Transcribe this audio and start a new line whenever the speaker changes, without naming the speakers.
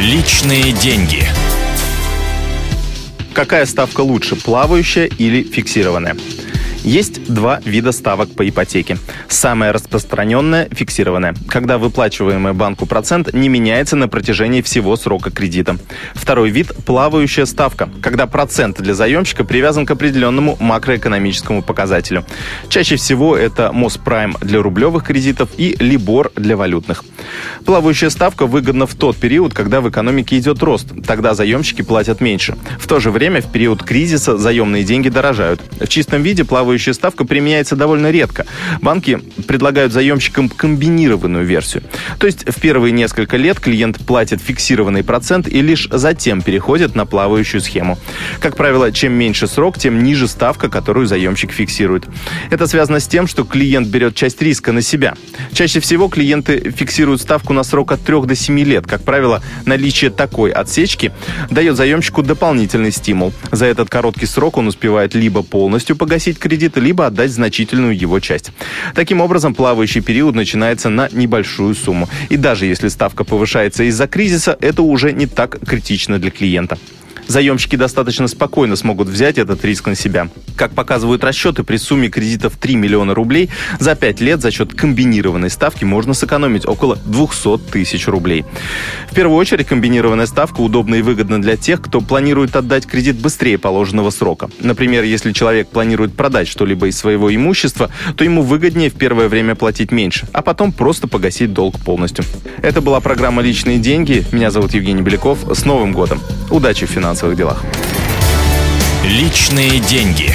Личные деньги.
Какая ставка лучше, плавающая или фиксированная? Есть два вида ставок по ипотеке. Самая распространенная – фиксированная, когда выплачиваемый банку процент не меняется на протяжении всего срока кредита. Второй вид – плавающая ставка, когда процент для заемщика привязан к определенному макроэкономическому показателю. Чаще всего это Моспрайм для рублевых кредитов и Либор для валютных. Плавающая ставка выгодна в тот период, когда в экономике идет рост, тогда заемщики платят меньше. В то же время в период кризиса заемные деньги дорожают. В чистом виде плавающая ставка применяется довольно редко. Банки предлагают заемщикам комбинированную версию. То есть в первые несколько лет клиент платит фиксированный процент и лишь затем переходит на плавающую схему. Как правило, чем меньше срок, тем ниже ставка, которую заемщик фиксирует. Это связано с тем, что клиент берет часть риска на себя. Чаще всего клиенты фиксируют ставку на срок от 3 до 7 лет. Как правило, наличие такой отсечки дает заемщику дополнительный стимул. За этот короткий срок он успевает либо полностью погасить кредит, либо отдать значительную его часть. Таким образом, плавающий период начинается на небольшую сумму. И даже если ставка повышается из-за кризиса, это уже не так критично для клиента заемщики достаточно спокойно смогут взять этот риск на себя. Как показывают расчеты, при сумме кредитов 3 миллиона рублей за 5 лет за счет комбинированной ставки можно сэкономить около 200 тысяч рублей. В первую очередь, комбинированная ставка удобна и выгодна для тех, кто планирует отдать кредит быстрее положенного срока. Например, если человек планирует продать что-либо из своего имущества, то ему выгоднее в первое время платить меньше, а потом просто погасить долг полностью. Это была программа «Личные деньги». Меня зовут Евгений Беляков. С Новым годом! Удачи в финансовых делах.
Личные деньги.